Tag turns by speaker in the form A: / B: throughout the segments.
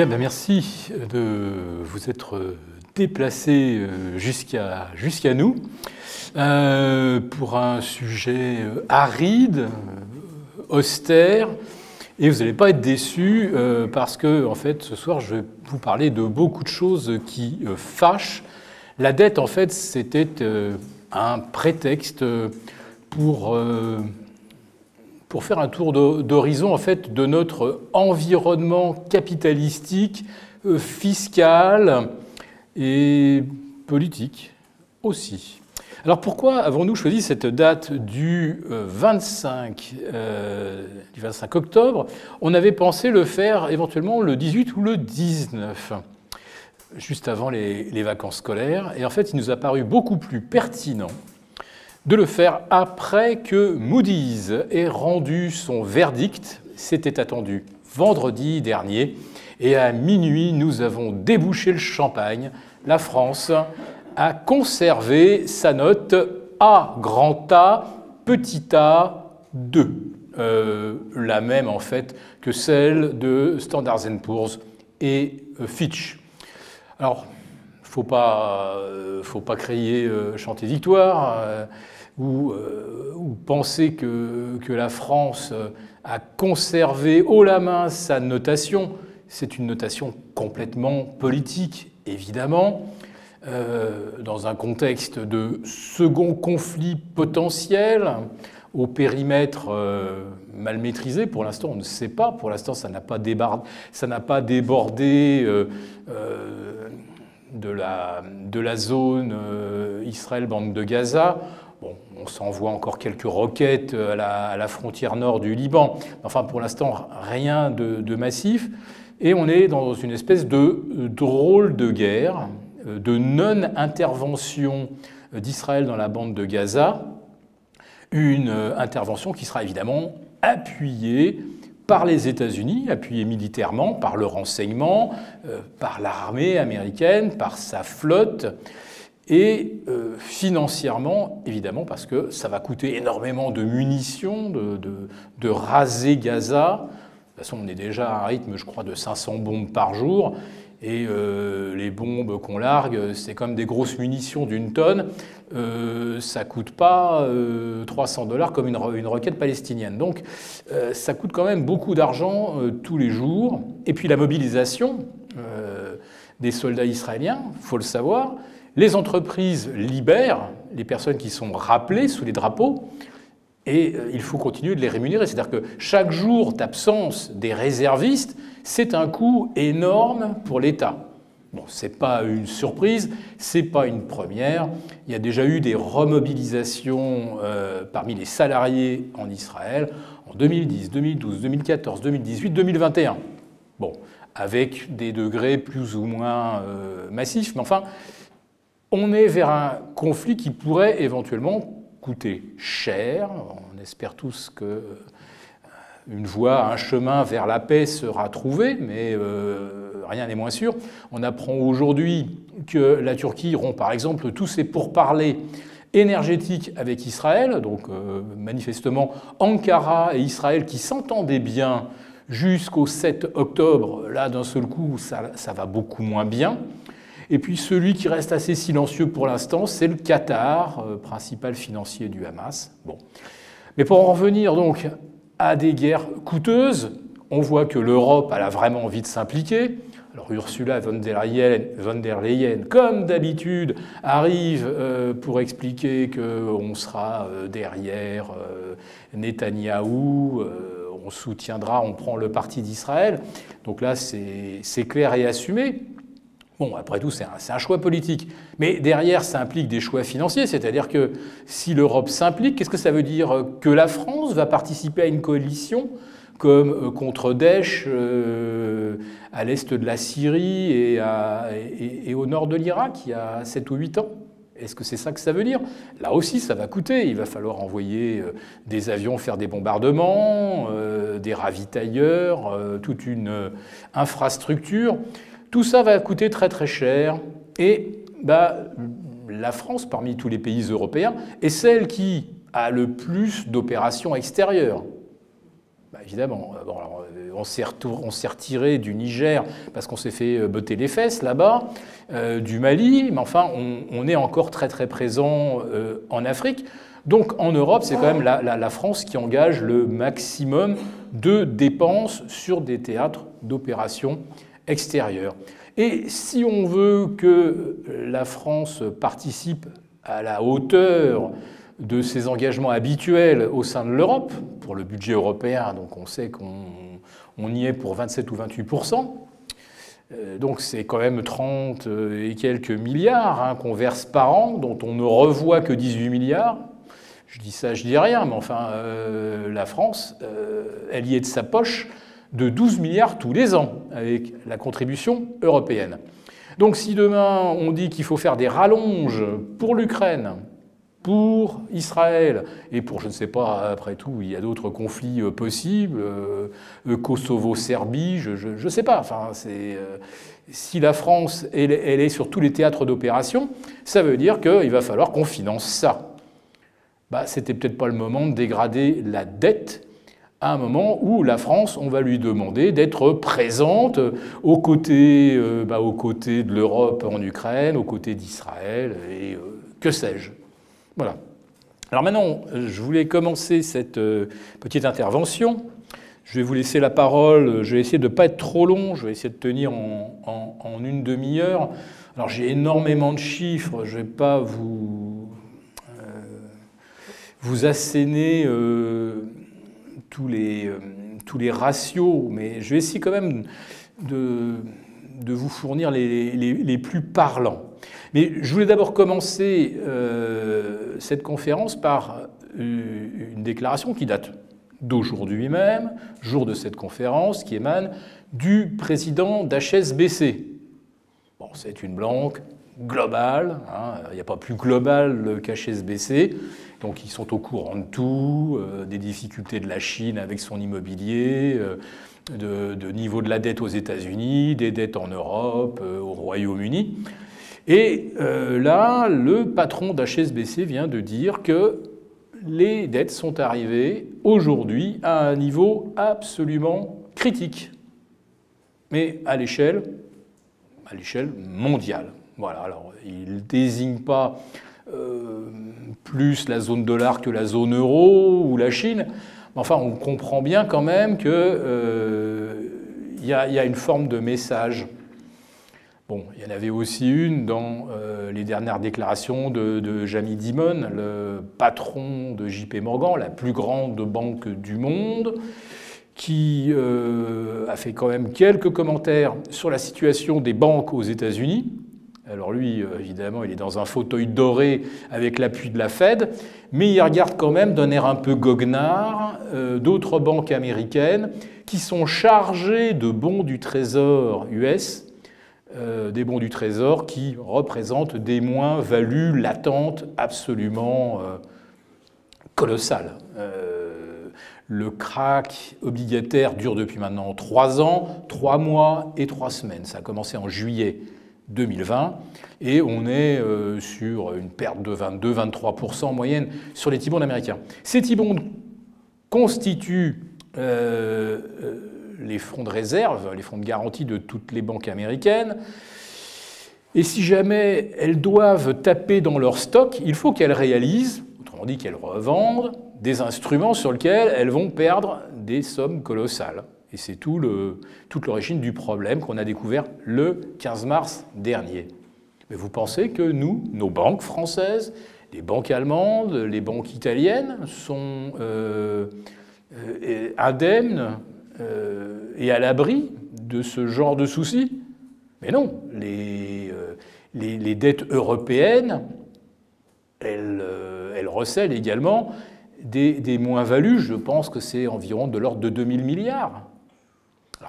A: Bien, ben merci de vous être déplacé euh, jusqu'à jusqu'à nous euh, pour un sujet euh, aride, austère, et vous n'allez pas être déçus parce que, en fait, ce soir, je vais vous parler de beaucoup de choses qui fâchent. La dette, en fait, c'était un prétexte pour pour faire un tour d'horizon en fait de notre environnement capitalistique, fiscal et politique aussi. Alors pourquoi avons-nous choisi cette date du 25, euh, euh, du 25 octobre? On avait pensé le faire éventuellement le 18 ou le 19, juste avant les, les vacances scolaires. Et en fait, il nous a paru beaucoup plus pertinent de le faire après que Moody's ait rendu son verdict. C'était attendu vendredi dernier. Et à minuit, nous avons débouché le champagne. La France a conservé sa note A grand A, petit a 2. Euh, la même en fait que celle de Standard Poor's et euh, Fitch. Alors, faut pas, euh, faut pas crier chanter victoire ou, penser que, que, la France a conservé haut la main sa notation c'est une notation complètement politique, évidemment, euh, dans un contexte de second conflit potentiel, au périmètre euh, mal maîtrisé. Pour l'instant, on ne sait pas. Pour l'instant, ça n'a pas, débordé euh, de, la, de, la, zone Israël-Bande de Gaza. Bon, on s'envoie encore quelques roquettes à la, frontière nord du Liban. Enfin, pour l'instant, rien de massif. Et on est dans une espèce de euh, drôle de guerre, euh, de non-intervention euh, d'Israël dans la bande de Gaza, une intervention qui sera évidemment appuyée par les États-Unis, appuyée militairement, par le renseignement, par l'armée américaine, par sa flotte, et financièrement, évidemment, parce que ça va coûter énormément de munitions, de raser Gaza, toute façon, on est déjà à un rythme, je crois, de 500 bombes par jour. Et euh, les bombes qu'on largue, c'est comme des grosses munitions d'une tonne. Euh, ça coûte pas 300 euh, dollars comme une, une, roquette palestinienne. Donc euh, ça coûte quand même beaucoup d'argent tous les jours. Et puis la mobilisation des soldats israéliens, faut le savoir. Les entreprises libèrent les personnes qui sont rappelées sous les drapeaux. Et il faut continuer de les rémunérer. C'est-à-dire que chaque jour d'absence des réservistes, c'est un coût énorme pour l'État. Bon, ce n'est pas une surprise, ce n'est pas une première. Il y a déjà eu des remobilisations euh, parmi les salariés en Israël en 2010, 2012, 2014, 2018, 2021. Bon, avec des degrés plus ou moins euh, massifs, mais enfin, on est vers un conflit qui pourrait éventuellement coûter cher. On espère tous que euh, une voie, un chemin vers la paix sera trouvé, mais euh, rien n'est moins sûr. On apprend aujourd'hui que la Turquie rompt par exemple tous ses pourparlers énergétiques avec Israël, donc euh, manifestement Ankara et Israël qui s'entendaient bien jusqu'au 7 octobre, là d'un seul coup ça, ça va beaucoup moins bien. Et puis celui qui reste assez silencieux pour l'instant, c'est le Qatar, euh, principal financier du Hamas. Bon. Mais pour en revenir donc à des guerres coûteuses, on voit que l'Europe a vraiment envie de s'impliquer. Alors Ursula von der Leyen, von der Leyen comme d'habitude, arrive euh, pour expliquer qu'on sera euh, derrière Netanyahou, on soutiendra, on prend le parti d'Israël. Donc là, c'est clair et assumé. Bon, après tout, c'est un, choix politique. Mais derrière, ça implique des choix financiers, c'est-à-dire que si l'Europe s'implique, qu'est-ce que ça veut dire Que la France va participer à une coalition comme euh, contre Daesh euh, à l'est de la Syrie et, au nord de l'Irak il y a 7 ou 8 ans? Est-ce que c'est ça que ça veut dire? Là aussi, ça va coûter. Il va falloir envoyer euh, des avions faire des bombardements, des ravitailleurs, toute une infrastructure. Tout ça va coûter très très cher et bah, la France, parmi tous les pays européens, est celle qui a le plus d'opérations extérieures. Bah, évidemment. on s'est retiré du Niger parce qu'on s'est fait botter les fesses là-bas, du Mali, mais enfin, on, est encore très très présent en Afrique. Donc en Europe, c'est quand même la, France qui engage le maximum de dépenses sur des théâtres d'opérations extérieures. Et si on veut que la France participe à la hauteur de ses engagements habituels au sein de l'Europe, pour le budget européen, donc on sait qu'on y est pour 27 ou 28 euh, donc c'est quand même 30 et quelques milliards hein, qu'on verse par an, dont on ne revoit que 18 milliards. Je dis ça, je dis rien, mais enfin, euh, la France, euh, elle y est de sa poche de 12 milliards tous les ans avec la contribution européenne. Donc si demain on dit qu'il faut faire des rallonges pour l'Ukraine, pour Israël et pour, je ne sais pas, après tout, il y a d'autres conflits euh, possibles, Kosovo-Serbie, je ne sais pas. Enfin, c'est, si la France elle, est sur tous les théâtres d'opération, ça veut dire qu'il va falloir qu'on finance ça bah, c'était peut-être pas le moment de dégrader la dette à un moment où la France, on va lui demander d'être présente aux côtés, euh, bah, de l'Europe en Ukraine, aux côtés d'Israël et euh, que sais-je. Voilà. Alors maintenant, je voulais commencer cette euh, petite intervention. Je vais vous laisser la parole. Je vais essayer de ne pas être trop long. Je vais essayer de tenir en, une demi-heure. Alors j'ai énormément de chiffres. Je ne vais pas vous vous assénez euh, tous, les, euh, tous les ratios, mais je vais essayer quand même de, de vous fournir les, les, plus parlants. Mais je voulais d'abord commencer euh, cette conférence par une déclaration qui date d'aujourd'hui même, jour de cette conférence, qui émane du président d'HSBC. Bon, c'est une blanque globale, hein, il n'y a pas plus global qu'HSBC. Donc ils sont au courant de tout, euh, des difficultés de la Chine avec son immobilier, euh, de, niveau de la dette aux États-Unis, des dettes en Europe, euh, au Royaume-Uni. Et là, le patron d'HSBC vient de dire que les dettes sont arrivées aujourd'hui à un niveau absolument critique, mais à l'échelle, à l'échelle mondiale. Voilà. Alors, il ne désigne pas euh, plus la zone dollar que la zone euro ou la Chine. Enfin, on comprend bien quand même qu'il euh, y, a une forme de message. Bon, il y en avait aussi une dans euh, les dernières déclarations de, Jamie Dimon, le patron de JP Morgan, la plus grande banque du monde, qui a fait quand même quelques commentaires sur la situation des banques aux États-Unis. Alors lui, euh, évidemment, il est dans un fauteuil doré avec l'appui de la Fed, mais il regarde quand même d'un air un peu goguenard euh, d'autres banques américaines qui sont chargées de bons du Trésor US, euh, des bons du Trésor qui représentent des moins-values latentes absolument colossales. Le crack obligataire dure depuis maintenant trois ans, trois mois et trois semaines. Ça a commencé en juillet 2020, et on est euh, sur une perte de 22-23% en moyenne sur les T-bonds américains. Ces T-bonds constituent euh, euh, les fonds de réserve, les fonds de garantie de toutes les banques américaines. Et si jamais elles doivent taper dans leur stock, il faut qu'elles réalisent, autrement dit qu'elles revendent, des instruments sur lesquels elles vont perdre des sommes colossales. Et c'est tout toute l'origine du problème qu'on a découvert le 15 mars dernier. Mais vous pensez que nous, nos banques françaises, les banques allemandes, les banques italiennes sont euh, euh, indemnes euh, et à l'abri de ce genre de soucis? Mais non, les, les, dettes européennes, elles, elles recèlent également des, des moins-values. Je pense que c'est environ de l'ordre de 2000 milliards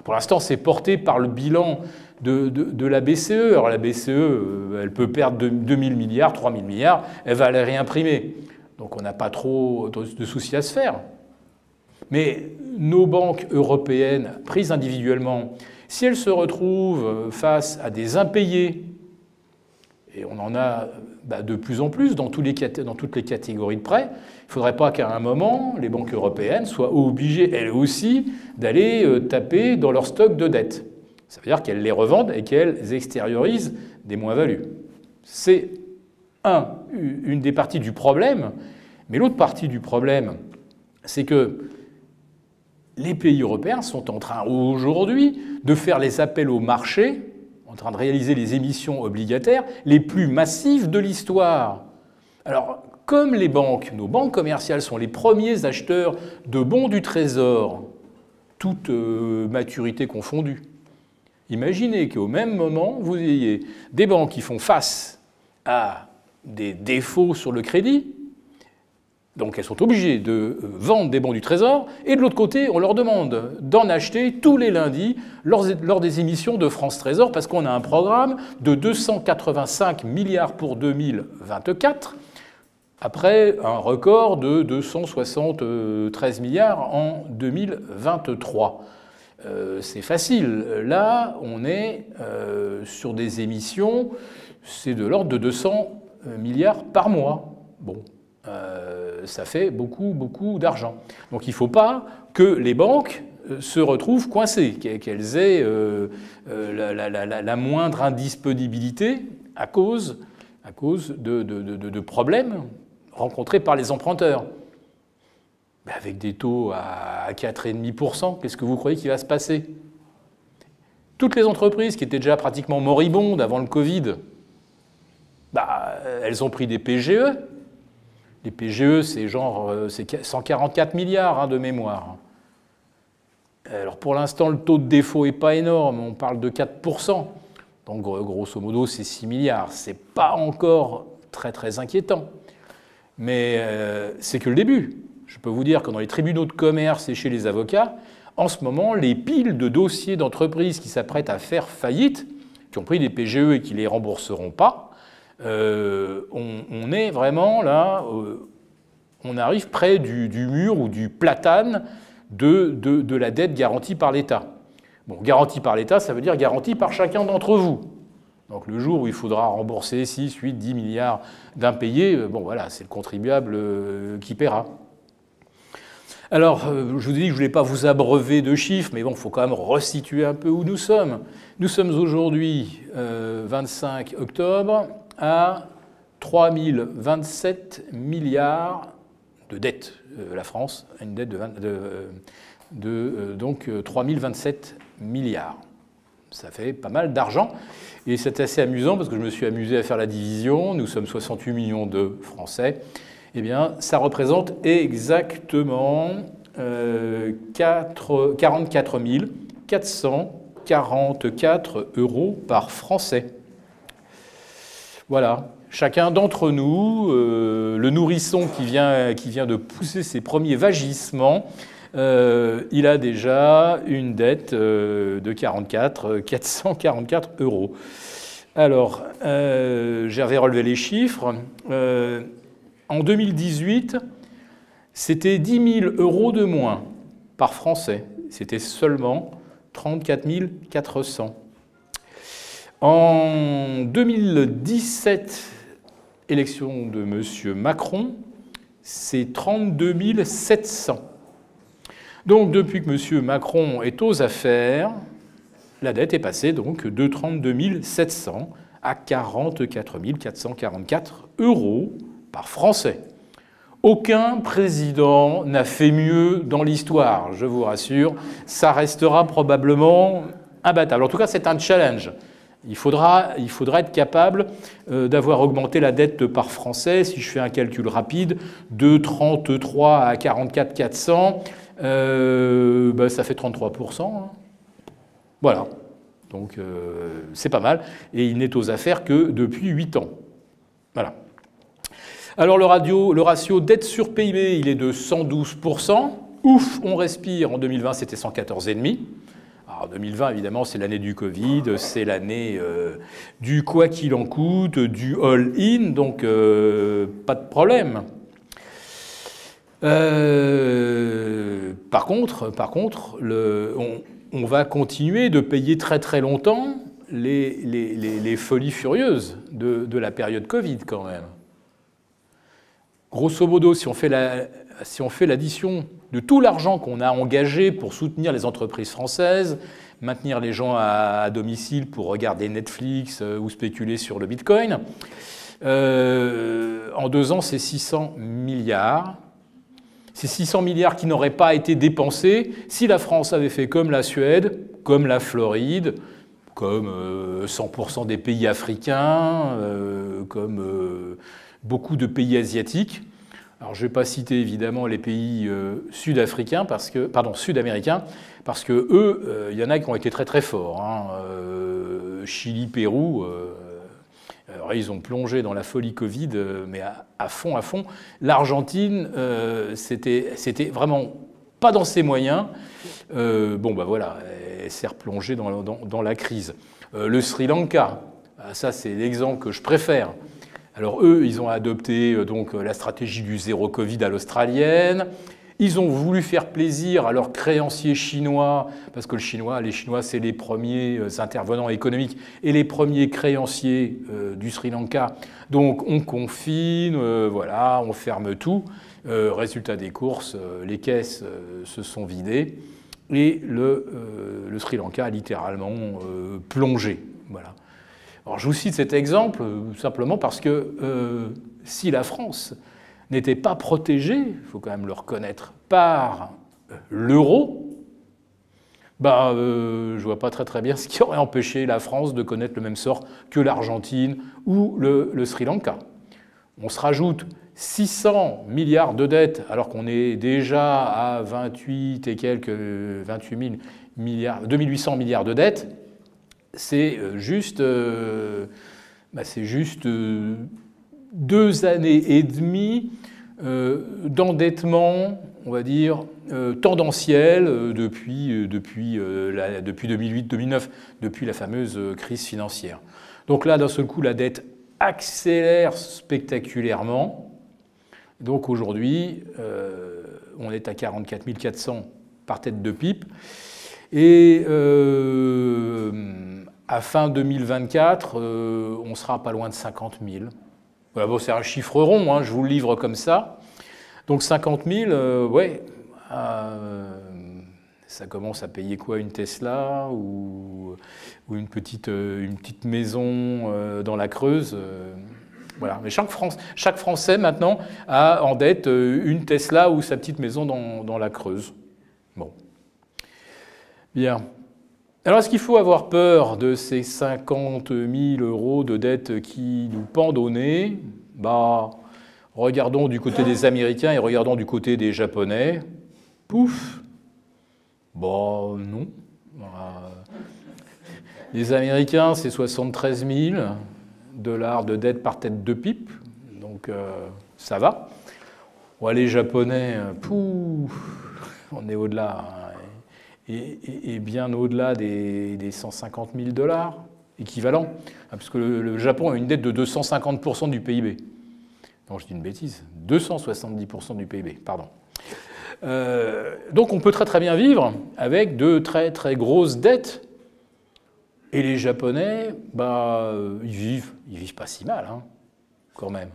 A: pour l'instant, c'est porté par le bilan de, la BCE. Alors la BCE, euh, elle peut perdre 2 000 milliards, 3 000 milliards, elle va les réimprimer. Donc on n'a pas trop de soucis à se faire. Mais nos banques européennes, prises individuellement, si elles se retrouvent face à des impayés, Et on en a bah, de plus en plus dans, toutes les catégories de prêts. Il ne faudrait pas qu'à un moment, les banques européennes soient obligées, elles aussi, d'aller euh, taper dans leur stock de dettes. Ça veut dire qu'elles les revendent et qu'elles extériorisent des moins-values. C'est un, une des parties du problème. Mais l'autre partie du problème, c'est que les pays européens sont en train aujourd'hui de faire les appels au marché en train de réaliser les émissions obligataires les plus massives de l'histoire. Alors, comme les banques, nos banques commerciales sont les premiers acheteurs de bons du trésor, toute euh, maturité confondue, imaginez qu'au même moment, vous ayez des banques qui font face à des défauts sur le crédit, donc elles sont obligées de euh, vendre des bons du Trésor, et de l'autre côté, on leur demande d'en acheter tous les lundis lors des émissions de France Trésor, parce qu'on a un programme de 285 milliards pour 2024, après un record de 273 milliards en 2023. Euh, c'est facile. Là, on est euh, sur des émissions, c'est de l'ordre de 200 milliards par mois. Bon, ça fait beaucoup, beaucoup d'argent. Donc il ne faut pas que les banques euh, se retrouvent coincées, qu'elles aient euh, la, moindre indisponibilité à cause, de, problèmes rencontrés par les emprunteurs. Ben, avec des taux à 4,5%, qu'est-ce que vous croyez qu'il va se passer? Toutes les entreprises qui étaient déjà pratiquement moribondes avant le Covid, bah, elles ont pris des PGE, les PGE, c'est genre euh, c'est 144 milliards hein, de mémoire. Alors pour l'instant, le taux de défaut n'est pas énorme, on parle de 4%. Donc grosso modo, c'est 6 milliards. Ce n'est pas encore très très inquiétant. Mais euh, c'est que le début. Je peux vous dire que dans les tribunaux de commerce et chez les avocats, en ce moment, les piles de dossiers d'entreprises qui s'apprêtent à faire faillite, qui ont pris des PGE et qui ne les rembourseront pas, euh, on, est vraiment là, euh, on arrive près du, mur ou du platane de, la dette garantie par l'État. Bon, garantie par l'État, ça veut dire garantie par chacun d'entre vous. Donc le jour où il faudra rembourser 6, 8, 10 milliards d'impayés, euh, bon voilà, c'est le contribuable qui paiera. Alors, je vous dit que je ne voulais pas vous abreuver de chiffres, mais bon, il faut quand même resituer un peu où nous sommes. Nous sommes aujourd'hui 25 octobre à 3027 milliards de dettes. Euh, la France a une dette de, de, euh, donc 3027 euh, milliards. Ça fait pas mal d'argent. Et c'est assez amusant parce que je me suis amusé à faire la division. Nous sommes 68 millions de Français. Eh bien, ça représente exactement 44 444 euros par Français. Voilà, chacun d'entre nous, euh, le nourrisson qui vient, qui vient de pousser ses premiers vagissements, euh, il a déjà une dette euh, de 44, 444 euros. Alors, j'avais relevé les chiffres. en 2018, c'était 10 000 euros de moins par Français. C'était seulement 34 400. En 2017, élection de M. Macron, c'est 32 700. Donc depuis que M. Macron est aux affaires, la dette est passée donc de 32 700 à 44 444 euros par Français. Aucun président n'a fait mieux dans l'histoire, je vous rassure. Ça restera probablement imbattable. En tout cas, c'est un challenge. Il faudra, être capable euh, d'avoir augmenté la dette par Français, si je fais un calcul rapide, de 33 à 44 400, euh, ben, ça fait 33%. Hein. Voilà. Donc euh, c'est pas mal. Et il n'est aux affaires que depuis 8 ans. Voilà. Alors le ratio dette sur PIB, il est de 112%. Ouf, on respire. En 2020, c'était 114,5%. Alors 2020, évidemment, c'est l'année du Covid, c'est l'année euh, du quoi qu'il en coûte, du all-in, donc euh, pas de problème. Euh, par contre, par contre on, va continuer de payer très très longtemps les, folies furieuses de, la période Covid quand même. Grosso modo, si on fait l'addition de tout l'argent qu'on a engagé pour soutenir les entreprises françaises, maintenir les gens à, domicile pour regarder Netflix euh, ou spéculer sur le Bitcoin, euh, en deux ans, c'est 600 milliards. C'est 600 milliards qui n'auraient pas été dépensés si la France avait fait comme la Suède, comme la Floride, comme 100% euh, des pays africains, comme beaucoup de pays asiatiques. Alors je ne vais pas citer évidemment les pays sud-africains, parce que, pardon, sud-américains, parce que eux, il y en a qui ont été très très forts. Hein. Chili, Pérou, alors, ils ont plongé dans la folie Covid, mais à, fond, à fond. L'Argentine, c'était vraiment pas dans ses moyens. bon, ben voilà, s'est replongé dans, la crise. Euh, le Sri Lanka, ah, ça c'est l'exemple que je préfère. Alors eux, ils ont adopté euh, donc la stratégie du zéro Covid à l'australienne. Ils ont voulu faire plaisir à leurs créanciers chinois, parce que le chinois, les Chinois, c'est les premiers euh, intervenants économiques et les premiers créanciers du Sri Lanka. Donc on confine, voilà, on ferme tout. résultat des courses, les caisses se sont vidées et euh, le, Sri Lanka a littéralement euh, plongé. Voilà. Alors je vous cite cet exemple euh, simplement parce que si la France n'était pas protégée, il faut quand même le reconnaître, par l'euro, bah, je ne vois pas très très bien ce qui aurait empêché la France de connaître le même sort que l'Argentine ou le Sri Lanka. On se rajoute 600 milliards de dettes, alors qu'on est déjà à 28 et quelques, 28 milliards, 2800 milliards de dettes, c'est euh, juste, euh, bah, c'est juste euh, deux années et demie d'endettement, on va dire, tendanciel depuis, depuis, depuis 2008-2009, depuis la fameuse crise financière. Donc là, d'un seul coup, la dette accélère spectaculairement. Donc aujourd'hui, on est à 44 400 par tête de pipe. Et à fin 2024, euh, on sera pas loin de 50 000. bon, c'est un chiffre rond, hein, je vous le livre comme ça. Donc 50 000, ouais, ça commence à payer quoi Une Tesla ou, une, petite, une petite maison dans la Creuse voilà. Mais chaque, chaque, Français maintenant a en dette euh, une Tesla ou sa petite maison dans, la Creuse. Bon. Bien. Alors est-ce qu'il faut avoir peur de ces 50 000 euros de dette qui nous pendent bah, Regardons du côté des Américains et regardons du côté des Japonais. Pouf bah, non. Les Américains, c'est 73 000 dollars de dette par tête de pipe, donc euh, ça va. les Japonais, euh, pouf, on est au-delà, et, bien au-delà des, 150 000 dollars équivalent, hein, puisque le, Japon a une dette de 250% du PIB. Non, je dis une bêtise, 270% du PIB, pardon. Euh, donc on peut très très bien vivre avec de très très grosses dettes et les Japonais, bah, euh, ils vivent, ils vivent pas si mal, hein, quand même.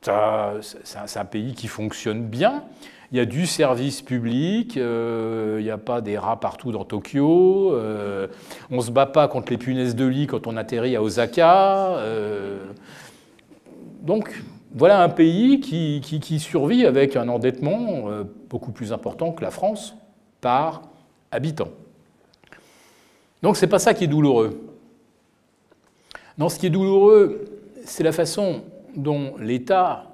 A: C'est un pays qui fonctionne bien. Il y a du service public, euh, il n'y a pas des rats partout dans Tokyo, euh, on ne se bat pas contre les punaises de lit quand on atterrit à Osaka. donc voilà un pays qui, survit avec un endettement beaucoup plus important que la France par habitant. Donc ce n'est pas ça qui est douloureux. Non, ce qui est douloureux, c'est la façon dont l'État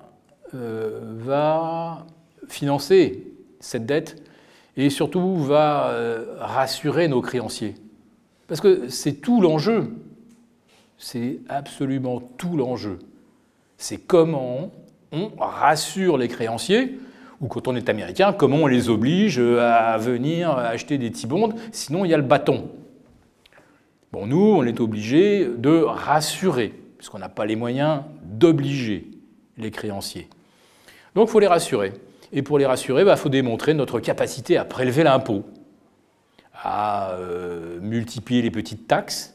A: euh, va financer cette dette et surtout va euh, rassurer nos créanciers. Parce que c'est tout l'enjeu. C'est absolument tout l'enjeu. C'est comment on rassure les créanciers, ou quand on est américain, comment on les oblige à venir acheter des T-bonds, sinon il y a le bâton. Bon, nous, on est obligé de rassurer, puisqu'on n'a pas les moyens d'obliger les créanciers. Donc, il faut les rassurer. Et pour les rassurer, il bah, faut démontrer notre capacité à prélever l'impôt, à euh, multiplier les petites taxes,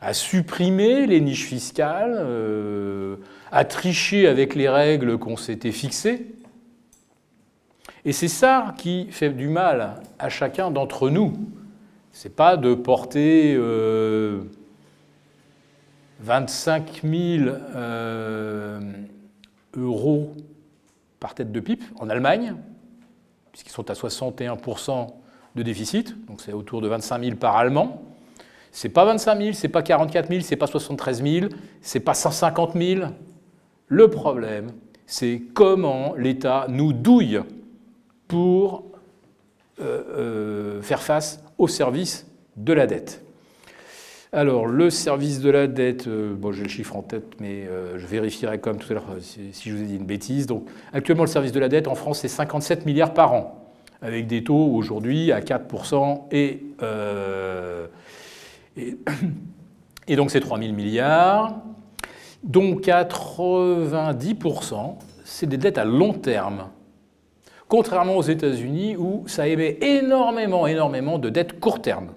A: à supprimer les niches fiscales, à tricher avec les règles qu'on s'était fixées. Et c'est ça qui fait du mal à chacun d'entre nous. Ce n'est pas de porter 25 000 euros par tête de pipe en Allemagne, puisqu'ils sont à 61% de déficit, donc c'est autour de 25 000 par Allemand. C'est pas 25 000, c'est pas 44 000, c'est pas 73 000, c'est pas 150 000. Le problème, c'est comment l'État nous douille pour euh, euh, faire face au service de la dette. Alors, le service de la dette, euh, bon, j'ai le chiffre en tête, mais euh, je vérifierai comme tout à l'heure si, je vous ai dit une bêtise. Donc, actuellement, le service de la dette en France, c'est 57 milliards par an, avec des taux aujourd'hui à 4% euh, et, et, donc c'est 3 000 milliards, dont 90%, c'est des dettes à long terme. Contrairement aux États-Unis où ça émet énormément, énormément de dettes court terme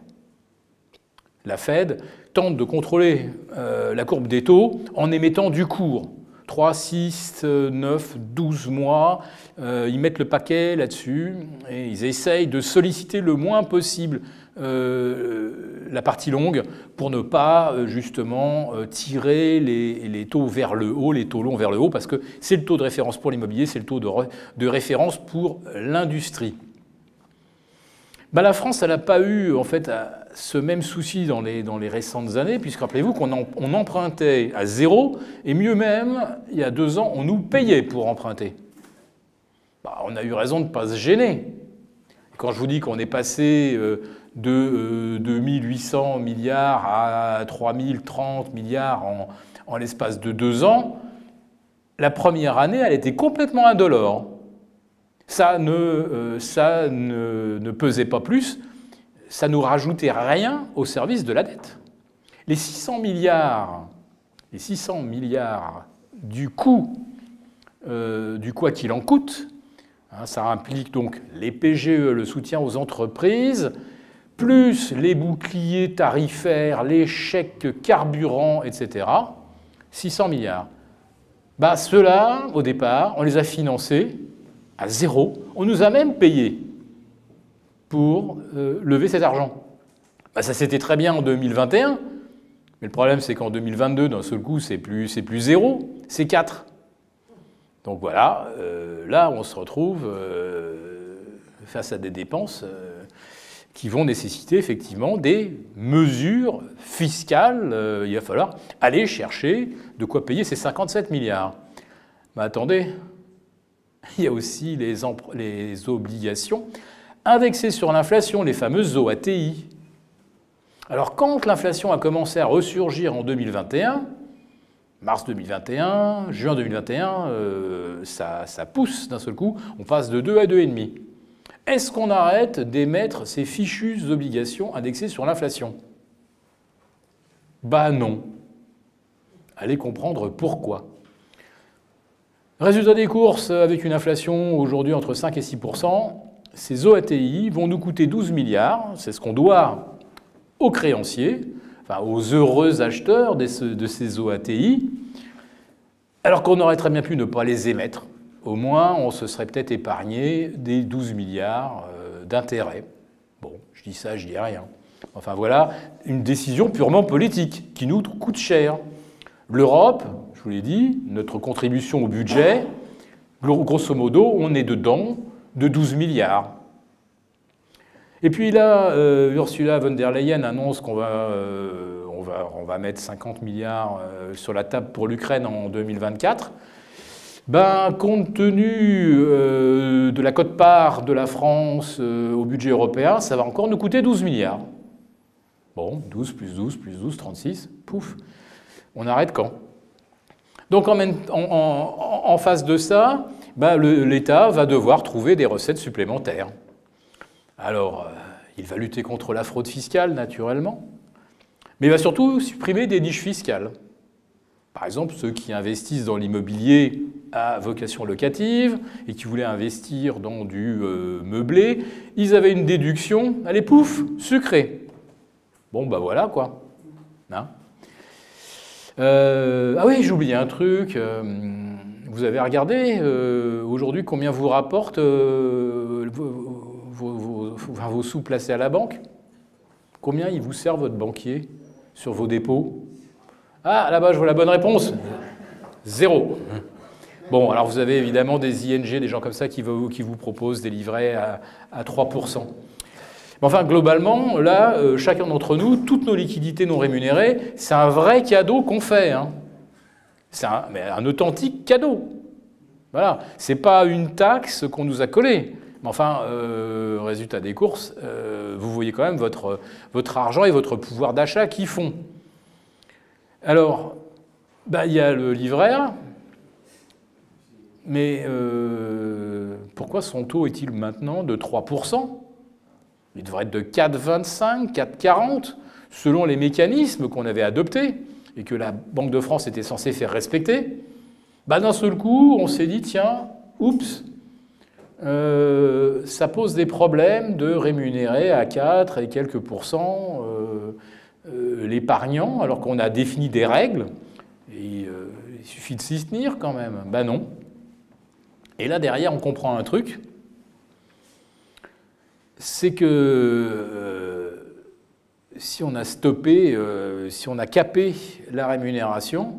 A: la Fed tente de contrôler euh, la courbe des taux en émettant du court. 3, 6, 9, 12 mois, euh, ils mettent le paquet là-dessus et ils essayent de solliciter le moins possible euh, la partie longue pour ne pas justement tirer les, taux vers le haut, les taux longs vers le haut, parce que c'est le taux de référence pour l'immobilier, c'est le taux de référence pour l'industrie. Bah, la France, elle n'a pas eu en fait ce même souci dans les, dans les récentes années, puisque rappelez-vous qu'on on empruntait à zéro, et mieux même, il y a deux ans, on nous payait pour emprunter. Bah, on a eu raison de ne pas se gêner. Quand je vous dis qu'on est passé euh, de 2800 euh, milliards à 3030 milliards en, en l'espace de deux ans, la première année, elle était complètement indolore ça ne, euh, ça ne, pesait pas plus, ça nous rajoutait rien au service de la dette. Les 600 milliards, les 600 milliards du coût, euh, du quoi qu'il en coûte, hein, ça implique donc les PGE, le soutien aux entreprises, plus les boucliers tarifaires, les chèques carburant, etc. 600 milliards. Bah, Ceux-là, au départ, on les a financés à zéro. On nous a même payé pour euh, lever cet argent. Bah, ça c'était très bien en 2021, mais le problème c'est qu'en 2022, d'un seul coup, c'est plus, plus zéro, c'est 4. Donc voilà, euh, là on se retrouve euh, face à des dépenses qui vont nécessiter effectivement des mesures fiscales. il va falloir aller chercher de quoi payer ces 57 milliards. Mais attendez, il y a aussi les, obligations indexées sur l'inflation, les fameuses OATI. Alors quand l'inflation a commencé à ressurgir en 2021, mars 2021, juin 2021, euh, ça, pousse d'un seul coup, on passe de 2 à 2,5. Est-ce qu'on arrête d'émettre ces fichues obligations indexées sur l'inflation? Bah non. Allez comprendre pourquoi. Résultat des courses, avec une inflation aujourd'hui entre 5 et 6 ces OATI vont nous coûter 12 milliards, c'est ce qu'on doit aux créanciers, enfin aux heureux acheteurs de ces OATI, alors qu'on aurait très bien pu ne pas les émettre. Au moins, on se serait peut-être épargné des 12 milliards euh, d'intérêts. Bon, je dis ça, je dis rien. Enfin voilà, une décision purement politique qui nous coûte cher. L'Europe, je vous l'ai dit, notre contribution au budget, grosso modo, on est dedans de 12 milliards. Et puis là, euh, Ursula von der Leyen annonce qu'on va, euh, on va, on va mettre 50 milliards euh, sur la table pour l'Ukraine en 2024. Ben, compte tenu de la cote-part de la France au budget européen, ça va encore nous coûter 12 milliards. Bon, 12 plus 12 plus 12, 36, pouf. On arrête quand? Donc en, face de ça, bah, l'État va devoir trouver des recettes supplémentaires. Alors, euh, il va lutter contre la fraude fiscale, naturellement, mais il va surtout supprimer des niches fiscales. Par exemple, ceux qui investissent dans l'immobilier à vocation locative et qui voulaient investir dans du euh, meublé, ils avaient une déduction, allez pouf, sucrée. Bon, bah voilà quoi. Hein? Ah oui, j'ai oublié un truc. Vous avez regardé aujourd'hui combien vous rapportent vos, sous placés à la banque? Combien il vous sert votre banquier sur vos dépôts? Ah, là-bas, je vois la bonne réponse. Zéro. Bon, alors vous avez évidemment des ING, des gens comme ça qui vous, qui vous proposent des livrets à, 3%. Mais enfin, globalement, là, euh, chacun d'entre nous, toutes nos liquidités non rémunérées, c'est un vrai cadeau qu'on fait. Hein. C'est un, authentique cadeau. Voilà. C'est pas une taxe qu'on nous a collée. Mais enfin, euh, résultat des courses, euh, vous voyez quand même votre, argent et votre pouvoir d'achat qui font. Alors, bah, il y a le livret A, mais euh, pourquoi son taux est-il maintenant de 3% Il devrait être de 4,25, 4,40, selon les mécanismes qu'on avait adoptés et que la Banque de France était censée faire respecter. Bah, D'un seul coup, on s'est dit, tiens, oups, euh, ça pose des problèmes de rémunérer à 4 et quelques pourcents euh, euh, l'épargnant, alors qu'on a défini des règles. Il suffit de s'y tenir quand même. Ben non. Et là, derrière, on comprend un truc. C'est que si on a stoppé, si on a capé la rémunération,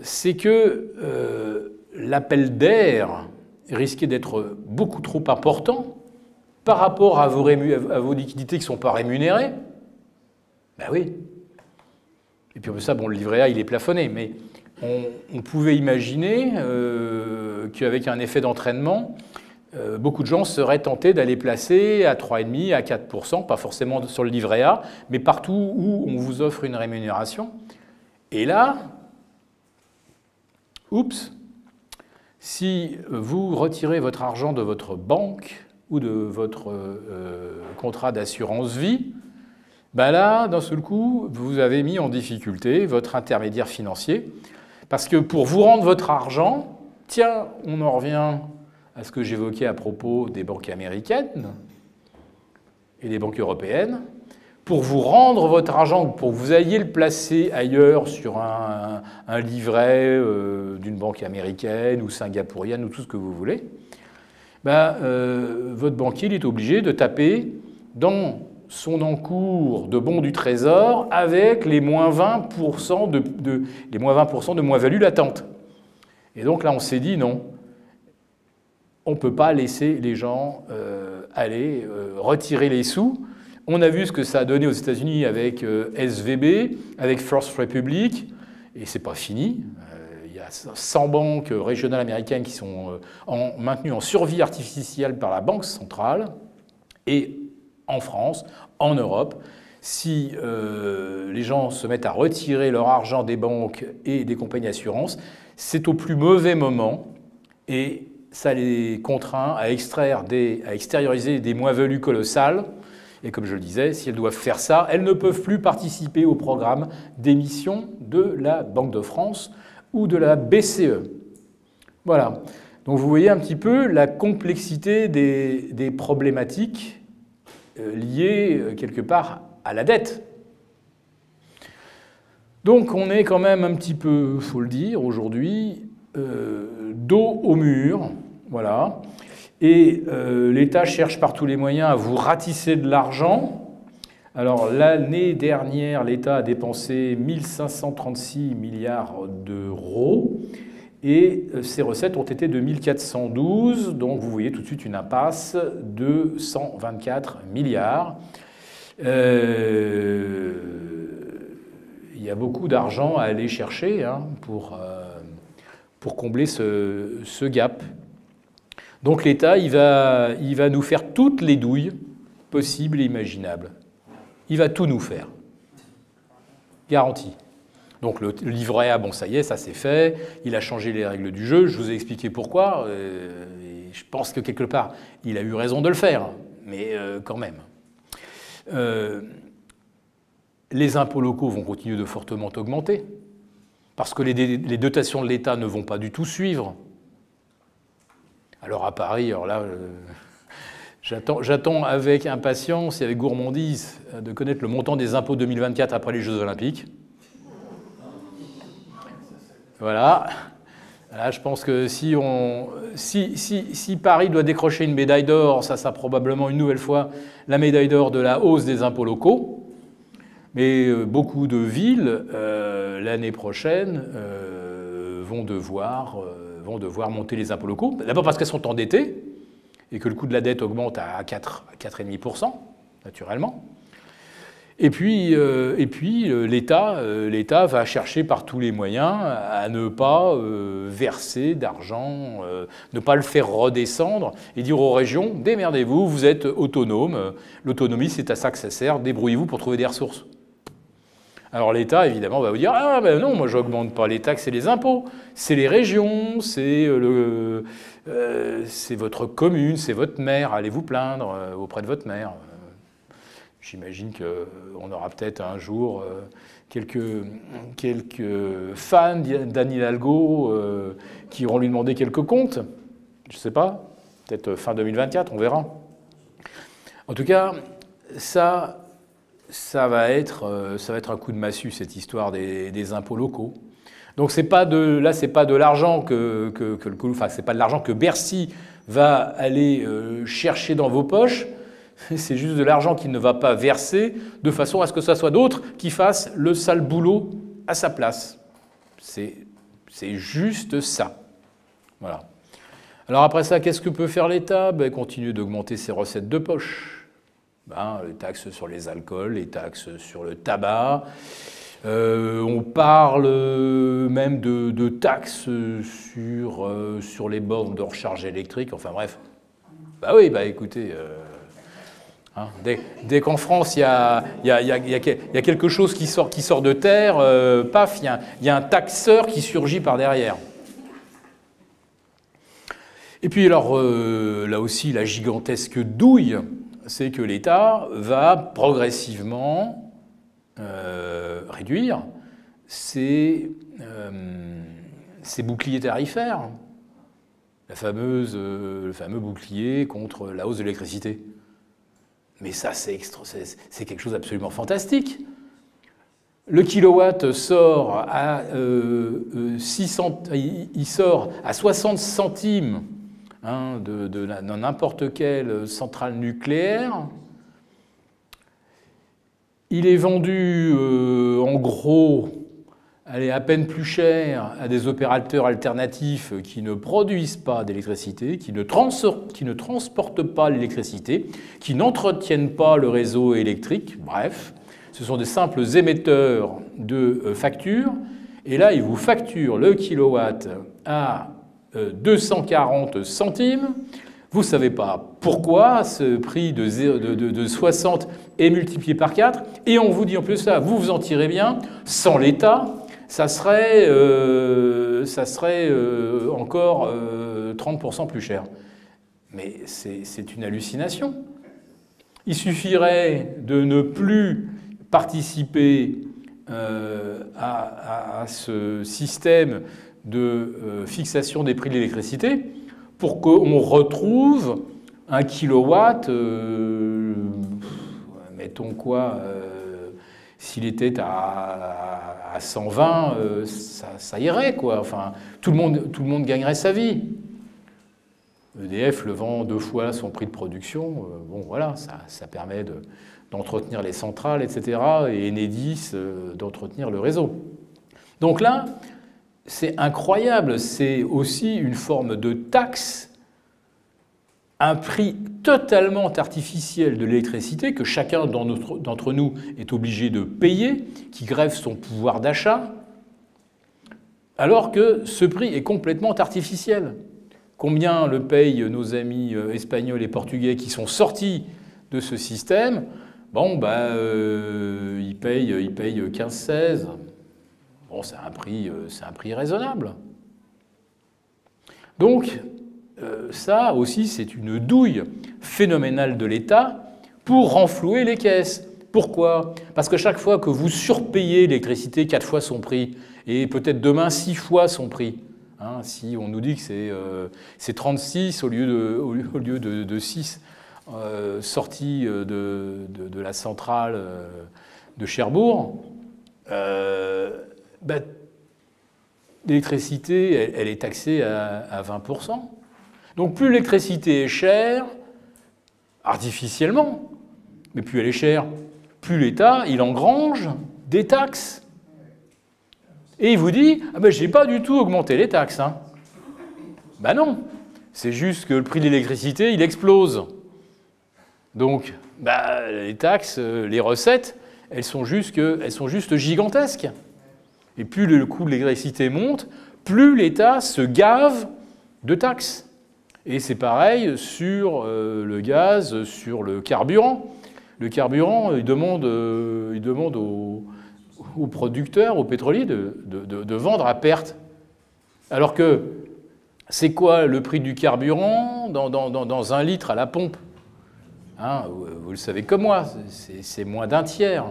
A: c'est que l'appel d'air risquait d'être beaucoup trop important par rapport à vos, liquidités qui ne sont pas rémunérées. Ben oui. Et puis ça, bon, le livret A, il est plafonné, mais on, pouvait imaginer euh, qu'avec un effet d'entraînement, euh, beaucoup de gens seraient tentés d'aller placer à 3,5, à 4%, pas forcément sur le livret A, mais partout où on vous offre une rémunération. Et là, oups, si vous retirez votre argent de votre banque ou de votre euh, contrat d'assurance vie, ben là, d'un seul coup, vous avez mis en difficulté votre intermédiaire financier. Parce que pour vous rendre votre argent, tiens, on en revient à ce que j'évoquais à propos des banques américaines et des banques européennes, pour vous rendre votre argent, pour que vous ayez le placer ailleurs sur un, livret euh, d'une banque américaine ou singapourienne ou tout ce que vous voulez, ben, euh, votre banquier est obligé de taper dans son encours de bons du trésor avec les moins 20% de, les moins 20 de moins-value latente. Et donc là, on s'est dit non, on ne peut pas laisser les gens euh, aller retirer les sous on a vu ce que ça a donné aux États-Unis avec euh, SVB, avec First Republic, et c'est pas fini. Euh, il y a 100 banques régionales américaines qui sont euh, maintenues en survie artificielle par la Banque centrale. Et en France, en Europe, si les gens se mettent à retirer leur argent des banques et des compagnies d'assurance, c'est au plus mauvais moment et ça les contraint à extraire des, à extérioriser des moins-values colossales et comme je le disais, si elles doivent faire ça, elles ne peuvent plus participer au programme d'émission de la Banque de France ou de la BCE. Voilà. Donc vous voyez un petit peu la complexité des, problématiques euh, liées euh, quelque part à la dette. Donc on est quand même un petit peu, faut le dire, aujourd'hui, euh, dos au mur. Voilà. Et euh, l'État cherche par tous les moyens à vous ratisser de l'argent. Alors l'année dernière, l'État a dépensé 1536 milliards d'euros et euh, ses recettes ont été de 1412, donc vous voyez tout de suite une impasse de 124 milliards. Euh, il y a beaucoup d'argent à aller chercher hein, pour, pour combler ce gap. Donc l'État, il va, nous faire toutes les douilles possibles et imaginables. Il va tout nous faire. Garantie. Donc le livret A, bon ça y est, ça c'est fait. Il a changé les règles du jeu. Je vous ai expliqué pourquoi. Euh, je pense que quelque part, il a eu raison de le faire. Mais euh, quand même. Euh, les impôts locaux vont continuer de fortement augmenter. Parce que les dotations de l'État ne vont pas du tout suivre. Alors à Paris, alors euh, j'attends avec impatience et avec gourmandise de connaître le montant des impôts 2024 après les Jeux Olympiques. Voilà. Là, je pense que si, Paris doit décrocher une médaille d'or, ça sera probablement une nouvelle fois la médaille d'or de la hausse des impôts locaux. Mais euh, beaucoup de villes, euh, l'année prochaine, vont, devoir, vont devoir monter les impôts locaux. D'abord parce qu'elles sont endettées et que le coût de la dette augmente à 4,5%, naturellement. Et puis, et puis l'État, l'État va chercher par tous les moyens à ne pas verser d'argent, ne pas le faire redescendre et dire aux régions démerdez-vous, vous êtes autonomes. L'autonomie, c'est à ça que ça sert. Débrouillez-vous pour trouver des ressources. Alors l'État, évidemment, va vous dire Ah ben non, moi j'augmente pas les taxes et les impôts. C'est les régions, c'est euh, euh, votre commune, c'est votre maire. Allez vous plaindre euh, auprès de votre maire. J'imagine qu'on aura peut-être un jour quelques, quelques fans d'Anne Hidalgo qui iront lui demander quelques comptes. Je ne sais pas, peut-être fin 2024, on verra. En tout cas, ça, ça va être, euh, ça va être un coup de massue, cette histoire des, impôts locaux. Donc c'est pas de, là, c'est pas de l'argent que, que, le, c'est pas de l'argent que Bercy va aller euh, chercher dans vos poches. C'est juste de l'argent qu'il ne va pas verser de façon à ce que ce soit d'autres qui fassent le sale boulot à sa place. C'est, c'est juste ça. Voilà. Alors après ça, qu'est-ce que peut faire l'État? Ben, Continuer d'augmenter ses recettes de poche. Ben, les taxes sur les alcools, les taxes sur le tabac. Euh, on parle même de, taxes sur, euh, sur les bornes de recharge électrique. Enfin bref. Bah oui, bah écoutez. Euh, hein, dès, qu'en France, il y a, y, a, y a, quelque chose qui sort, qui sort de terre, paf, il y, a un taxeur qui surgit par derrière. Et puis alors, là aussi, la gigantesque douille c'est que l'État va progressivement euh, réduire ses, euh, boucliers tarifaires, la fameuse, euh, le fameux bouclier contre la hausse de l'électricité. Mais ça, c'est quelque chose d'absolument fantastique. Le kilowatt sort à, 600, il sort à 60 centimes Hein, de, n'importe quelle centrale nucléaire. Il est vendu euh, en gros est à peine plus cher à des opérateurs alternatifs qui ne produisent pas d'électricité, qui, qui, ne transportent pas l'électricité, qui n'entretiennent pas le réseau électrique. Bref, ce sont des simples émetteurs de euh, factures. Et là, ils vous facturent le kilowatt à 240 centimes. Vous ne savez pas pourquoi ce prix de, 60 est multiplié par 4. Et on vous dit en plus ça, vous vous en tirez bien, sans l'État, ça serait, euh, euh, encore 30% euh, plus cher. Mais c'est une hallucination. Il suffirait de ne plus participer à, ce système de euh, fixation des prix de l'électricité pour qu'on retrouve un kilowatt, euh, mettons quoi, euh, s'il était à, à 120, ça, irait quoi. Enfin, tout le monde, tout le monde gagnerait sa vie. EDF le vend deux fois son prix de production, bon voilà, ça, ça permet d'entretenir les centrales, etc. Et Enedis d'entretenir le réseau. Donc là, c'est incroyable, c'est aussi une forme de taxe, un prix totalement artificiel de l'électricité que chacun d'entre nous est obligé de payer, qui grève son pouvoir d'achat, alors que ce prix est complètement artificiel. Combien le payent nos amis euh, espagnols et portugais qui sont sortis de ce système? Bon, ils payent, ils payent 15-16, Bon, c'est un, prix, euh, raisonnable. Donc, euh, ça aussi, c'est une douille phénoménale de l'État pour renflouer les caisses. Pourquoi? Parce que chaque fois que vous surpayez l'électricité quatre fois son prix, et peut-être demain six fois son prix, hein, si on nous dit que c'est 36 euh, au lieu de, au lieu de, 6 sorties de, la centrale de Cherbourg, ben, l'électricité, elle, est taxée à, 20%. Donc plus l'électricité est chère, artificiellement, mais plus elle est chère, plus l'État, il engrange des taxes. Et il vous dit, ah ben, je n'ai pas du tout augmenté les taxes. Ben non, c'est juste que le prix de l'électricité, il explose. Donc, bah, les taxes, euh, les recettes, elles sont, juste elles sont juste gigantesques. Et plus le coût de l'électricité monte, plus l'État se gave de taxes. Et c'est pareil sur euh, le gaz, sur le carburant. Le carburant, il demande, euh, il demande aux, producteurs, aux pétroliers de, vendre à perte. Alors que c'est quoi le prix du carburant dans un litre à la pompe? Hein, vous le savez comme moi, c'est moins d'un tiers.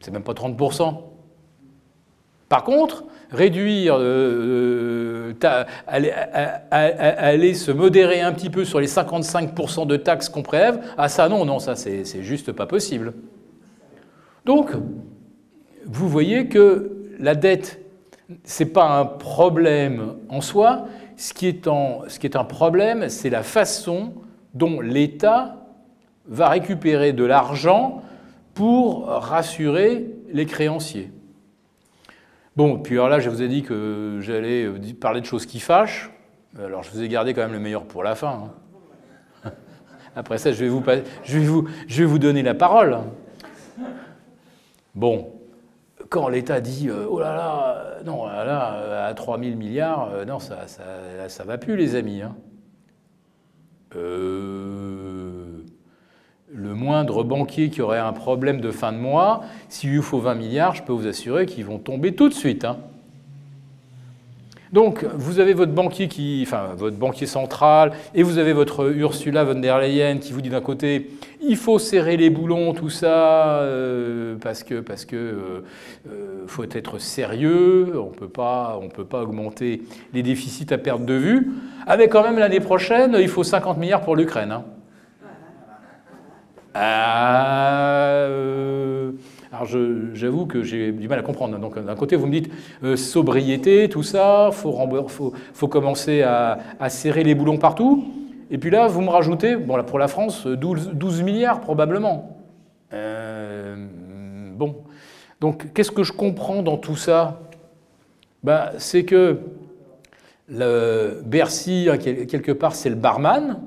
A: C'est même pas 30%. Par contre, réduire, euh, euh, aller, se modérer un petit peu sur les 55% de taxes qu'on prélève, ah ça non, non, ça c'est juste pas possible. Donc, vous voyez que la dette, c'est pas un problème en soi. Ce ce qui est un problème, c'est la façon dont l'État va récupérer de l'argent pour rassurer les créanciers. Bon, puis alors là, je vous ai dit que j'allais parler de choses qui fâchent. Alors, je vous ai gardé quand même le meilleur pour la fin. Hein. Après ça, je vais vous, donner la parole. Bon, quand l'État dit euh, oh là là, non, là, à 3 000 milliards, euh, non, ça ça, va plus, les amis. Hein. Euh, le moindre banquier qui aurait un problème de fin de mois, s'il lui faut 20 milliards, je peux vous assurer qu'ils vont tomber tout de suite. Hein. Donc, vous avez votre banquier qui, enfin, votre banquier central, et vous avez votre Ursula von der Leyen qui vous dit d'un côté, il faut serrer les boulons, tout ça, euh, parce que, parce que euh, faut être sérieux, on on peut pas augmenter les déficits à perte de vue. Avec quand même l'année prochaine, il faut 50 milliards pour l'Ukraine. Hein. Euh, alors j'avoue que j'ai du mal à comprendre. Donc d'un côté, vous me dites euh, sobriété, tout ça, faut, faut, commencer à, serrer les boulons partout. Et puis là, vous me rajoutez, bon pour la France, 12, milliards probablement. Euh, bon, donc qu'est-ce que je comprends dans tout ça? Ben, C'est que Bercy, hein, quelque part, c'est le barman.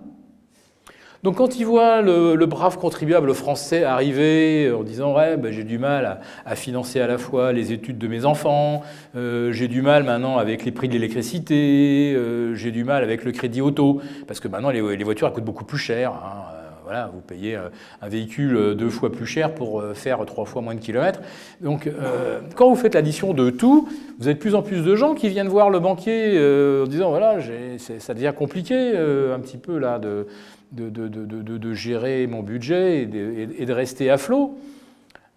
A: Donc quand il voit le, brave contribuable français arriver en disant ouais ben, j'ai du mal à, financer à la fois les études de mes enfants, euh, j'ai du mal maintenant avec les prix de l'électricité, euh, j'ai du mal avec le crédit auto parce que maintenant les, voitures coûtent beaucoup plus cher. Hein. Euh, voilà, vous payez un véhicule deux fois plus cher pour faire trois fois moins de kilomètres. Donc, quand vous faites l'addition de tout, vous avez de plus en plus de gens qui viennent voir le banquier en disant voilà, ça devient compliqué un petit peu là de, de, gérer mon budget et de, rester à flot.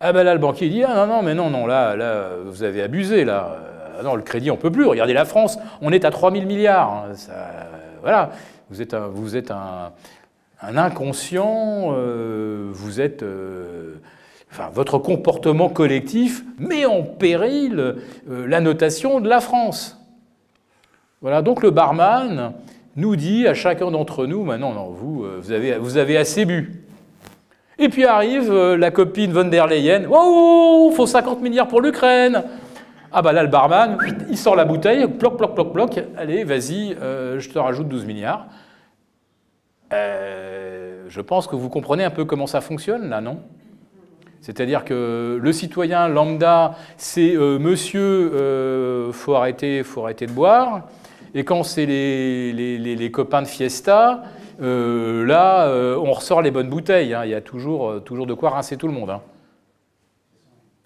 A: Ah ben là, le banquier dit, ah non, non, mais non, non, là, là vous avez abusé, là. Ah non, le crédit, on peut plus. Regardez la France, on est à 3 000 milliards. Hein. voilà, vous êtes un, vous êtes un, inconscient, euh, vous êtes... Euh, enfin, votre comportement collectif met en péril euh, la notation de la France. Voilà, donc le barman, nous dit à chacun d'entre nous, maintenant, non, vous, euh, vous avez, assez bu. Et puis arrive euh, la copine von der Leyen, oh, faut 50 milliards pour l'Ukraine. Ah bah là, le barman, il sort la bouteille, ploc, ploc, ploc, ploc, allez, vas-y, euh, je te rajoute 12 milliards. je pense que vous comprenez un peu comment ça fonctionne, là, non? C'est-à-dire que le citoyen lambda, c'est monsieur, faut arrêter, faut arrêter de boire. Et quand c'est les, copains de Fiesta, euh, là, euh, on ressort les bonnes bouteilles. Hein. Il y a toujours, euh, toujours de quoi rincer tout le monde. Hein.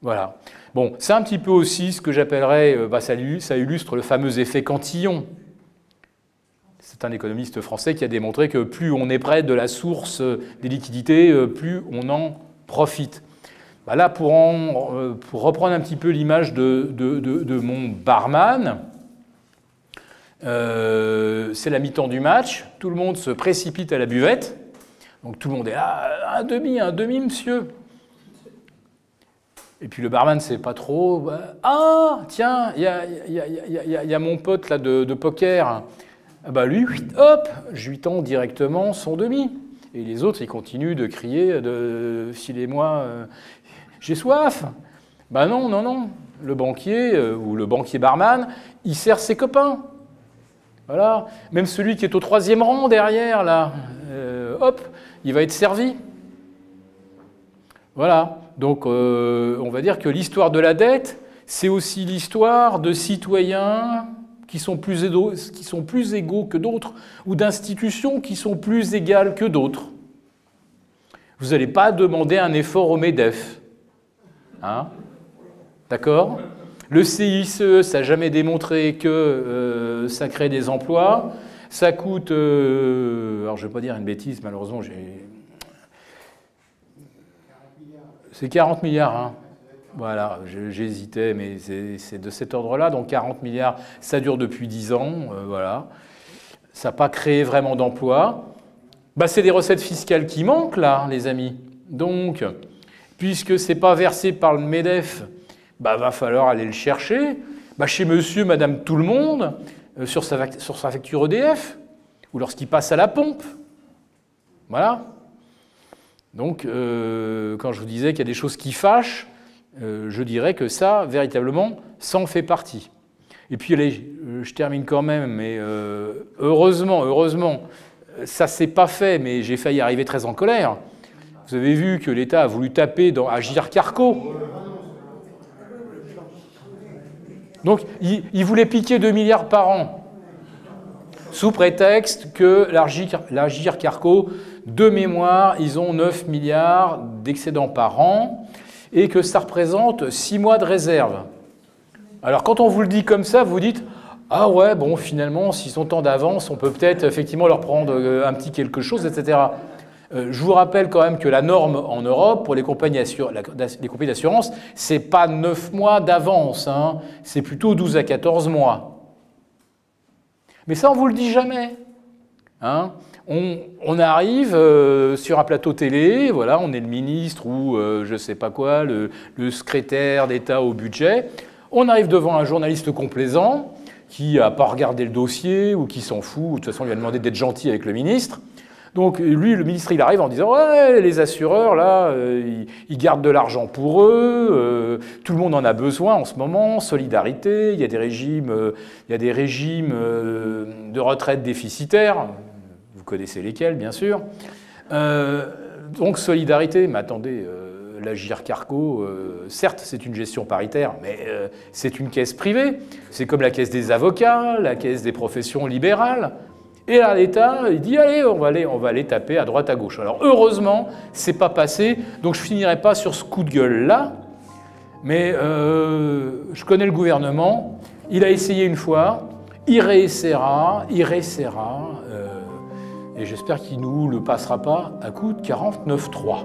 A: Voilà. Bon, c'est un petit peu aussi ce que j'appellerais, bah, ça, illustre le fameux effet Cantillon. C'est un économiste français qui a démontré que plus on est près de la source des liquidités, plus on en profite. Bah, là, pour, reprendre un petit peu l'image de, mon barman, euh, c'est la mi-temps du match, tout le monde se précipite à la buvette. Donc tout le monde est là, un demi, un demi, monsieur. Et puis le barman ne sait pas trop. Bah, ah, tiens, il y a, mon pote là de, poker. Ah bah lui, hop, je lui tends directement son demi. Et les autres, ils continuent de crier, de filez-moi, euh, j'ai soif. Ben non, non, non. Le banquier euh, ou le banquier barman, il sert ses copains. Voilà. Même celui qui est au troisième rang derrière, là, euh, hop, il va être servi. Voilà. Donc, on va dire que l'histoire de la dette, c'est aussi l'histoire de citoyens qui sont plus égaux, qui sont plus égaux que d'autres, ou d'institutions qui sont plus égales que d'autres. Vous n'allez pas demander un effort au MEDEF. Hein? D'accord? Le CICE, ça n'a jamais démontré que euh, ça crée des emplois. Ça coûte, euh, alors je ne vais pas dire une bêtise, malheureusement, j'ai... C'est 40 milliards. Hein. Voilà, j'hésitais, mais c'est de cet ordre-là. Donc 40 milliards, ça dure depuis 10 ans. Euh, voilà. Ça n'a pas créé vraiment d'emplois. Bah, c'est des recettes fiscales qui manquent, là, les amis. Donc, puisque ce n'est pas versé par le MEDEF, bah, va falloir aller le chercher bah, chez monsieur, madame, tout le monde, euh, sur, sa, facture EDF, ou lorsqu'il passe à la pompe. Voilà. Donc, euh, quand je vous disais qu'il y a des choses qui fâchent, euh, je dirais que ça, véritablement, ça en fait partie. Et puis, je termine quand même, mais heureusement, heureusement, ça s'est pas fait, mais j'ai failli arriver très en colère. Vous avez vu que l'État a voulu taper dans Agir Carco. Donc, il, il, voulait piquer 2 milliards par an, sous prétexte que l'Agir Carco, de mémoire, ils ont 9 milliards d'excédents par an et que ça représente 6 mois de réserve. Alors quand on vous le dit comme ça, vous dites ah ouais, bon, finalement, s'ils ont tant d'avance, on peut peut-être effectivement leur prendre euh, un petit quelque chose, etc. Euh, je vous rappelle quand même que la norme en Europe pour les compagnies d'assurance, c'est pas 9 mois d'avance, hein, c'est plutôt 12 à 14 mois. Mais ça, on vous le dit jamais. Hein on, arrive euh, sur un plateau télé, voilà, on est le ministre ou euh, je ne sais pas quoi, le, secrétaire d'État au budget. On arrive devant un journaliste complaisant qui n'a pas regardé le dossier ou qui s'en fout, de toute façon, il lui a demandé d'être gentil avec le ministre. Donc lui, le ministre, il arrive en disant ouais, les assureurs là, euh, ils, gardent de l'argent pour eux, tout le monde en a besoin en ce moment, solidarité, il y a des régimes, il y a des régimes de retraite déficitaires, vous connaissez lesquels, bien sûr. Euh, donc solidarité, mais attendez, euh, l'Agir Carco, euh, certes c'est une gestion paritaire, mais c'est une caisse privée. C'est comme la caisse des avocats, la caisse des professions libérales. Et là, l'État, il dit allez, on va aller, on va aller taper à droite à gauche. Alors heureusement, c'est pas passé, donc je finirai pas sur ce coup de gueule là. Mais je connais le gouvernement. Il a essayé une fois, il réessayera, il réessayera et j'espère qu'il nous le passera pas à coup de 49.3.